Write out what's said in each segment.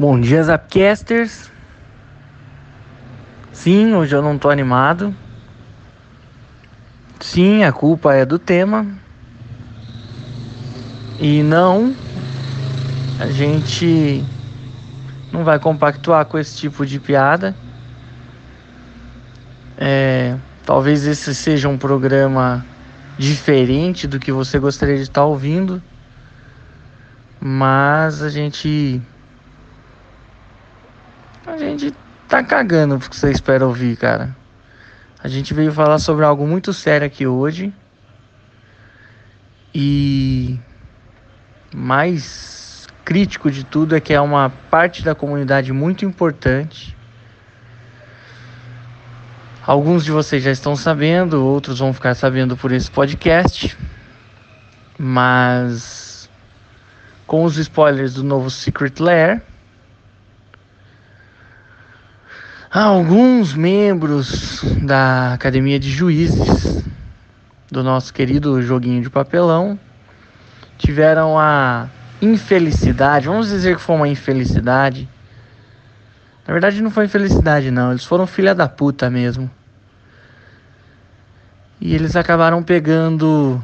Bom dia, Zapcasters. Sim, hoje eu não tô animado. Sim, a culpa é do tema. E não, a gente não vai compactuar com esse tipo de piada. É, talvez esse seja um programa diferente do que você gostaria de estar ouvindo, mas a gente a gente tá cagando porque você espera ouvir, cara. A gente veio falar sobre algo muito sério aqui hoje. E mais crítico de tudo é que é uma parte da comunidade muito importante. Alguns de vocês já estão sabendo, outros vão ficar sabendo por esse podcast. Mas com os spoilers do novo Secret Lair, Alguns membros da academia de juízes do nosso querido joguinho de papelão tiveram a infelicidade, vamos dizer que foi uma infelicidade. Na verdade não foi infelicidade não, eles foram filha da puta mesmo. E eles acabaram pegando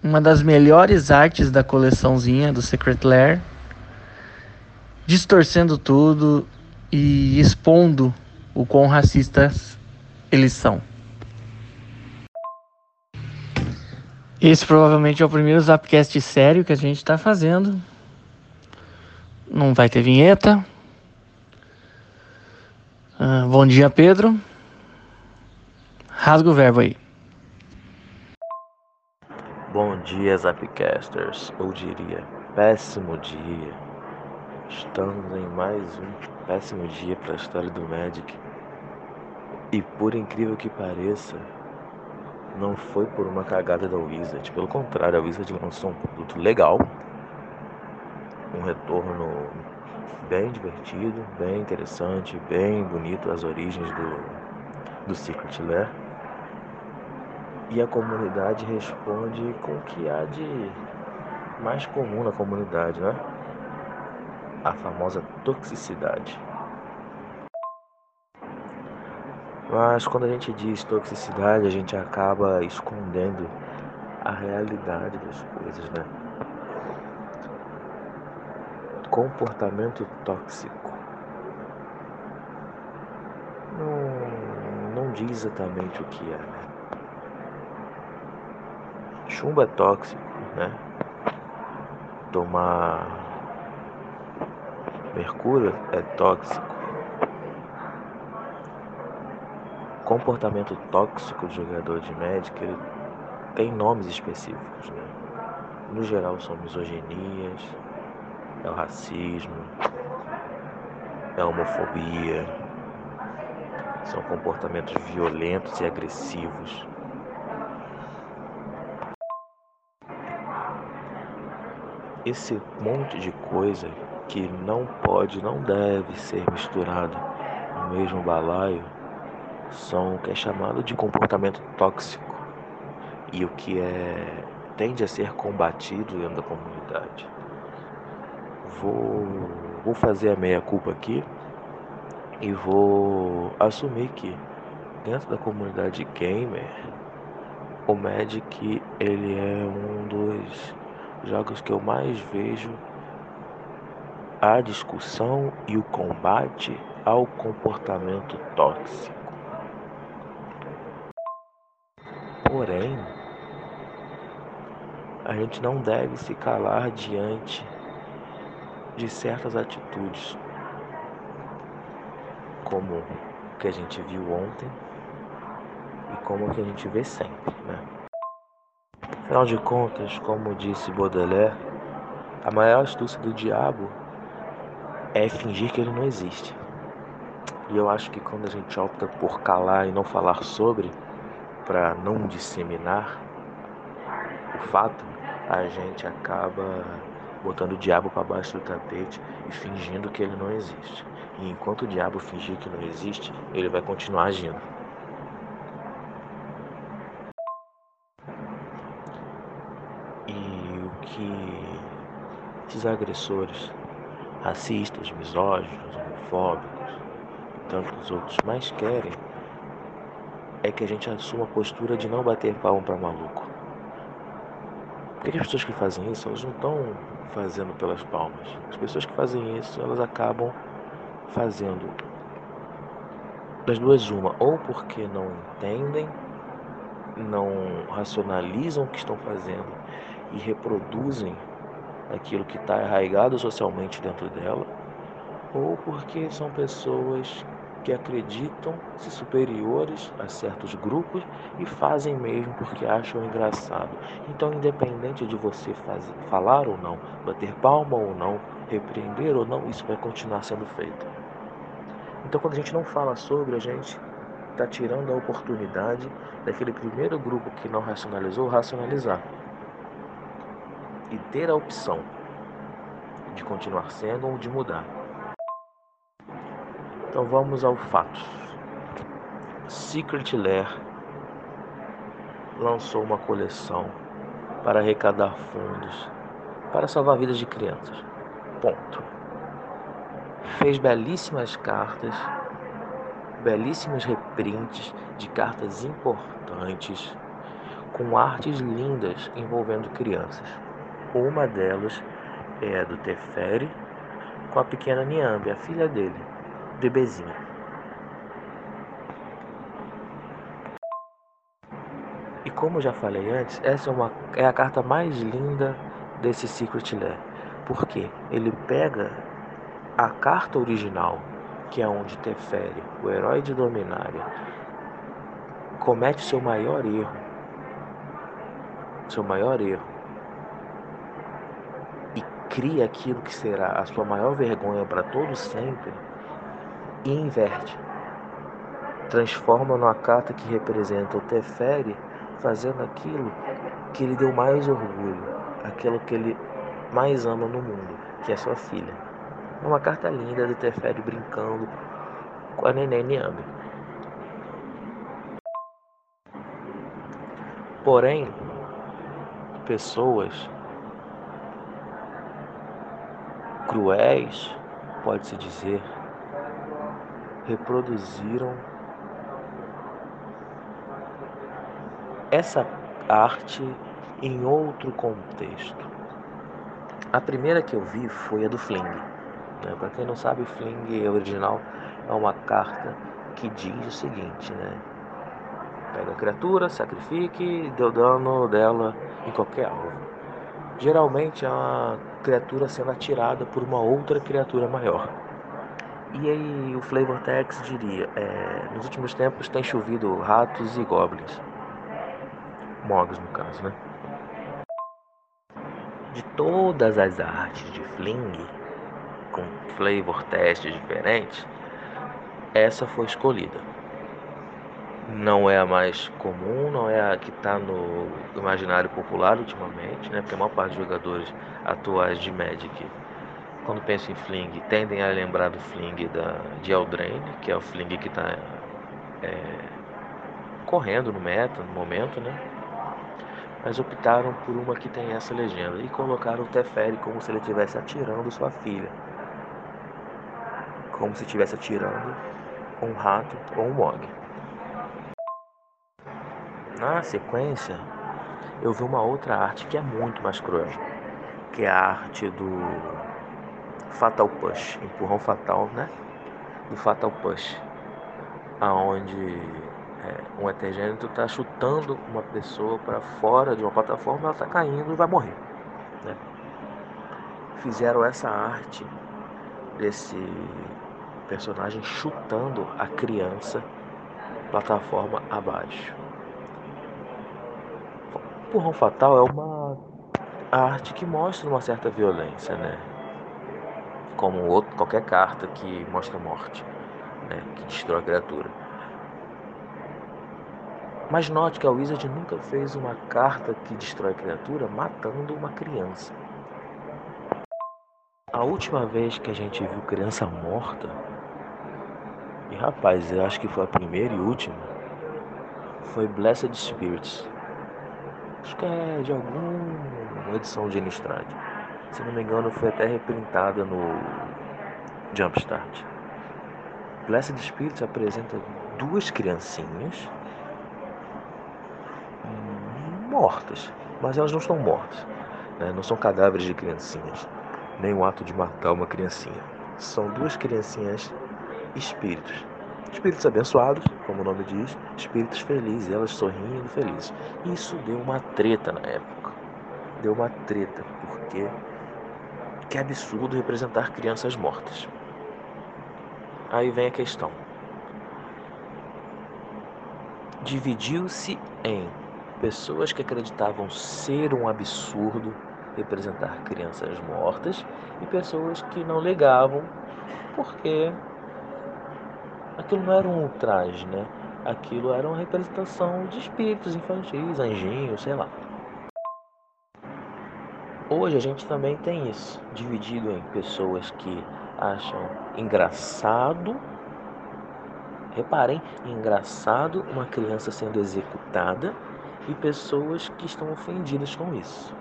uma das melhores artes da coleçãozinha do Secret Lair, distorcendo tudo e expondo o quão racistas eles são. Esse provavelmente é o primeiro Zapcast sério que a gente está fazendo. Não vai ter vinheta. Uh, bom dia, Pedro. Rasga o verbo aí. Bom dia, Zapcasters. Eu diria péssimo dia. Estamos em mais um péssimo dia para a história do Magic. E por incrível que pareça, não foi por uma cagada da Wizard. Pelo contrário, a Wizard lançou um produto legal, um retorno bem divertido, bem interessante, bem bonito, as origens do, do Secret Lair. E a comunidade responde com o que há de mais comum na comunidade, né? A famosa toxicidade. Mas quando a gente diz toxicidade, a gente acaba escondendo a realidade das coisas, né? Comportamento tóxico. Não, não diz exatamente o que é, né? Chumbo é tóxico, né? Tomar Mercúrio é tóxico. Comportamento tóxico do jogador de Magic tem nomes específicos, né? No geral são misoginias, é o racismo, é a homofobia, são comportamentos violentos e agressivos. Esse monte de coisa que não pode, não deve ser misturado no mesmo balaio são o que é chamado de comportamento tóxico e o que é tende a ser combatido dentro da comunidade. Vou, vou fazer a meia culpa aqui e vou assumir que dentro da comunidade gamer o Magic ele é um dos jogos que eu mais vejo a discussão e o combate ao comportamento tóxico. Porém, a gente não deve se calar diante de certas atitudes, como o que a gente viu ontem e como o que a gente vê sempre, né? Afinal de contas, como disse Baudelaire, a maior astúcia do diabo é fingir que ele não existe. E eu acho que quando a gente opta por calar e não falar sobre, para não disseminar o fato, a gente acaba botando o diabo para baixo do tapete e fingindo que ele não existe. E enquanto o diabo fingir que não existe, ele vai continuar agindo. E o que esses agressores racistas, misóginos, homofóbicos e tantos outros mais querem é que a gente assuma a postura de não bater palma para maluco. Porque as pessoas que fazem isso, elas não estão fazendo pelas palmas. As pessoas que fazem isso, elas acabam fazendo das duas uma, ou porque não entendem, não racionalizam o que estão fazendo e reproduzem aquilo que está arraigado socialmente dentro dela, ou porque são pessoas que acreditam se superiores a certos grupos e fazem mesmo porque acham engraçado. Então, independente de você fazer, falar ou não, bater palma ou não, repreender ou não, isso vai continuar sendo feito. Então, quando a gente não fala sobre, a gente está tirando a oportunidade daquele primeiro grupo que não racionalizou racionalizar e ter a opção de continuar sendo ou de mudar. Então vamos ao fato. Secret Lair lançou uma coleção para arrecadar fundos para salvar vidas de crianças. Ponto. Fez belíssimas cartas, belíssimos reprints de cartas importantes com artes lindas envolvendo crianças. Uma delas é a do Teferi com a pequena Niambe, a filha dele bebezinho. E como já falei antes, essa é, uma, é a carta mais linda desse Secret Lair. Porque ele pega a carta original, que é onde Teferi, o herói de Dominária, comete seu maior erro. Seu maior erro. Cria aquilo que será a sua maior vergonha para todo sempre e inverte. Transforma numa carta que representa o Teferi fazendo aquilo que ele deu mais orgulho, aquilo que ele mais ama no mundo, que é sua filha. Uma carta linda do Teferi brincando com a neném Niambe. Porém, pessoas cruéis, pode-se dizer, reproduziram essa arte em outro contexto. A primeira que eu vi foi a do Fling. Né? Para quem não sabe, Fling original é uma carta que diz o seguinte, né? Pega a criatura, sacrifique deu dano dela em qualquer alvo. Geralmente é uma criatura sendo atirada por uma outra criatura maior. E aí o Flavor Tex diria, é, nos últimos tempos tem chovido ratos e goblins. Mogs no caso, né? De todas as artes de Fling, com flavor testes diferentes, essa foi escolhida. Não é a mais comum, não é a que está no imaginário popular ultimamente, né? Porque a maior parte dos jogadores atuais de Magic quando penso em Fling, tendem a lembrar do Fling da, de Eldraine, que é o Fling que está é, correndo no meta no momento, né? Mas optaram por uma que tem essa legenda e colocaram o Teferi como se ele estivesse atirando sua filha. Como se estivesse atirando um rato ou um mog. Na sequência, eu vi uma outra arte que é muito mais cruel, que é a arte do Fatal Push, empurrão fatal, né? Do Fatal Push, aonde é, um etergênito está chutando uma pessoa para fora de uma plataforma, ela está caindo e vai morrer. Né? Fizeram essa arte desse personagem chutando a criança plataforma abaixo. Empurrão fatal é uma arte que mostra uma certa violência, né? como outro, qualquer carta que mostra morte, né, que destrói a criatura. Mas note que a Wizard nunca fez uma carta que destrói a criatura matando uma criança. A última vez que a gente viu criança morta, e rapaz, eu acho que foi a primeira e última, foi Blessed Spirits. Acho que é de alguma edição de Innistrad. Se não me engano, foi até reprintada no Jumpstart. Blessed Spirits apresenta duas criancinhas mortas, mas elas não estão mortas, né? não são cadáveres de criancinhas, nem o ato de matar uma criancinha. São duas criancinhas espíritos, espíritos abençoados, como o nome diz, espíritos felizes, elas sorrindo felizes. Isso deu uma treta na época, deu uma treta, porque que absurdo representar crianças mortas. Aí vem a questão. Dividiu-se em pessoas que acreditavam ser um absurdo representar crianças mortas e pessoas que não ligavam porque aquilo não era um ultraje, né? Aquilo era uma representação de espíritos infantis, anjinhos, sei lá. Hoje a gente também tem isso, dividido em pessoas que acham engraçado. Reparem, engraçado uma criança sendo executada e pessoas que estão ofendidas com isso.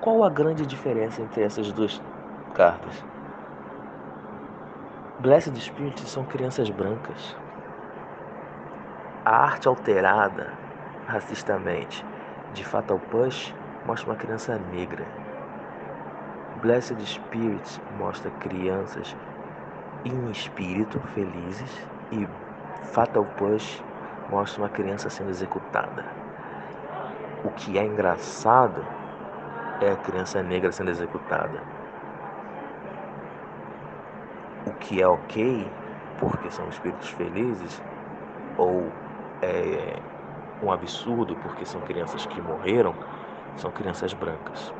Qual a grande diferença entre essas duas cartas? Blessed Spirits são crianças brancas. A arte alterada racistamente de Fatal Push mostra uma criança negra. Blessed Spirits mostra crianças em espírito felizes e Fatal Push mostra uma criança sendo executada. O que é engraçado é a criança negra sendo executada. O que é ok, porque são espíritos felizes, ou é um absurdo, porque são crianças que morreram, são crianças brancas.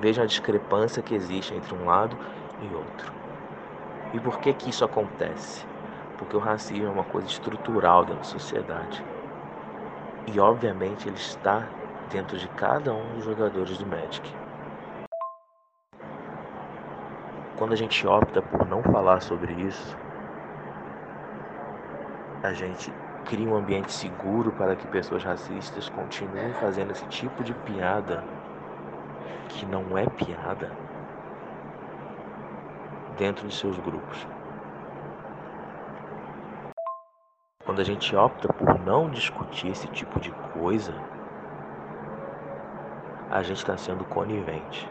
Vejam a discrepância que existe entre um lado e outro. E por que que isso acontece? Porque o racismo é uma coisa estrutural da sociedade. E obviamente ele está dentro de cada um dos jogadores do Magic. Quando a gente opta por não falar sobre isso, a gente cria um ambiente seguro para que pessoas racistas continuem fazendo esse tipo de piada que não é piada dentro de seus grupos. Quando a gente opta por não discutir esse tipo de coisa, a gente está sendo conivente.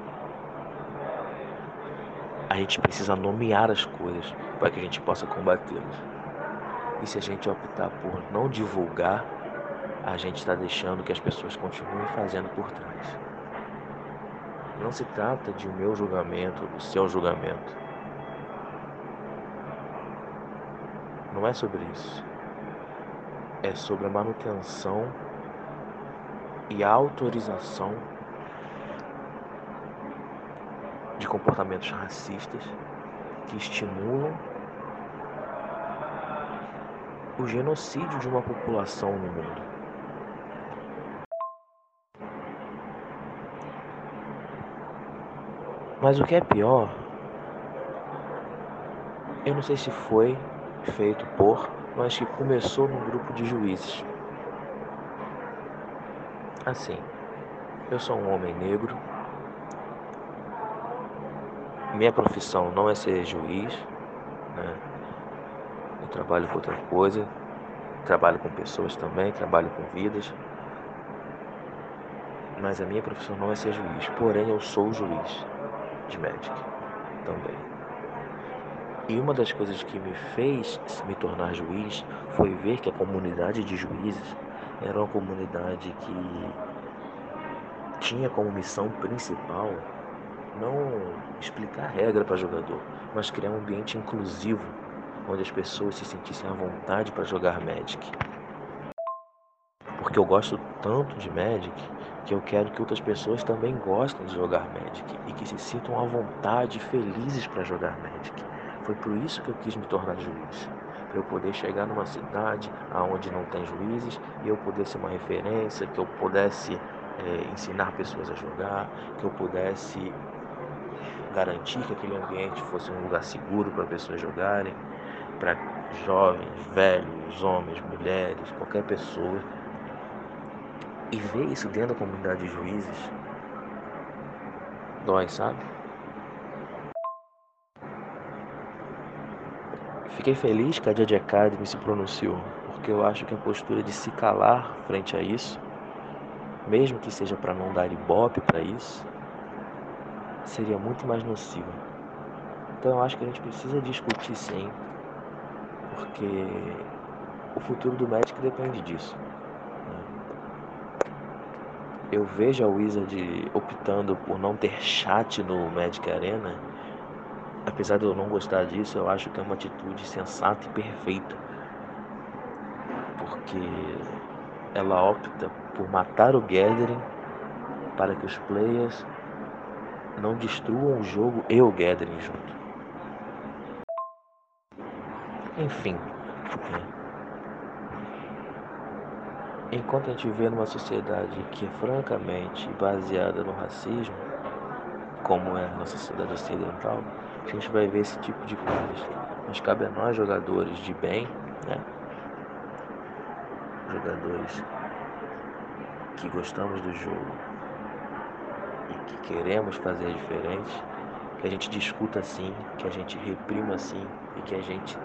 A gente precisa nomear as coisas para que a gente possa combatê-las. E se a gente optar por não divulgar, a gente está deixando que as pessoas continuem fazendo por trás. Não se trata de meu julgamento, do seu julgamento. Não é sobre isso. É sobre a manutenção e a autorização de comportamentos racistas que estimulam o genocídio de uma população no mundo. Mas o que é pior, eu não sei se foi feito por, mas que começou num grupo de juízes. Assim, eu sou um homem negro, minha profissão não é ser juiz, né? Eu trabalho com outra coisa, trabalho com pessoas também, trabalho com vidas. Mas a minha profissão não é ser juiz, porém eu sou juiz de Magic também. E uma das coisas que me fez me tornar juiz foi ver que a comunidade de juízes era uma comunidade que tinha como missão principal não explicar regra para jogador, mas criar um ambiente inclusivo onde as pessoas se sentissem à vontade para jogar Magic. Porque eu gosto tanto de Magic que eu quero que outras pessoas também gostem de jogar Magic e que se sintam à vontade e felizes para jogar Magic. Foi por isso que eu quis me tornar juiz. Para eu poder chegar numa cidade onde não tem juízes e eu poder ser uma referência, que eu pudesse é, ensinar pessoas a jogar, que eu pudesse garantir que aquele ambiente fosse um lugar seguro para pessoas jogarem, para jovens, velhos, homens, mulheres, qualquer pessoa. E ver isso dentro da comunidade de juízes dói, sabe? Fiquei feliz que a Judge Academy se pronunciou, porque eu acho que a postura de se calar frente a isso, mesmo que seja para não dar ibope para isso, seria muito mais nociva. Então eu acho que a gente precisa discutir sim, porque o futuro do Magic depende disso. Eu vejo a Wizard optando por não ter chat no Magic Arena. Apesar de eu não gostar disso, eu acho que é uma atitude sensata e perfeita. Porque ela opta por matar o Gathering para que os players não destruam o jogo e o Gathering junto. Enfim. Enquanto a gente vê numa sociedade que é francamente baseada no racismo, como é na sociedade ocidental, a gente vai ver esse tipo de coisas. Mas cabe a nós, jogadores de bem, né? jogadores que gostamos do jogo e que queremos fazer diferente, que a gente discuta assim, que a gente reprima assim e que a gente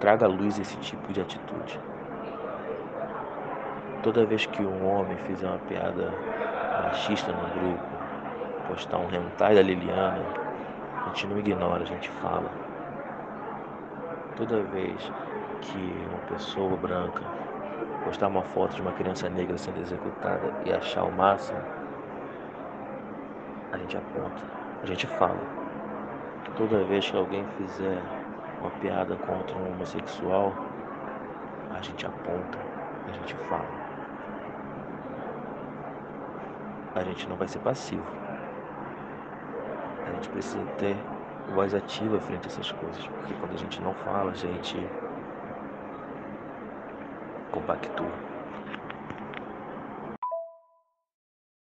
traga à luz esse tipo de atitude. Toda vez que um homem fizer uma piada machista no grupo, postar um hentai da Liliana, a gente não ignora, a gente fala. Toda vez que uma pessoa branca postar uma foto de uma criança negra sendo executada e achar o máximo, a gente aponta, a gente fala. Toda vez que alguém fizer uma piada contra um homossexual, a gente aponta, a gente fala. A gente não vai ser passivo. A gente precisa ter voz ativa frente a essas coisas, porque quando a gente não fala, a gente compactua.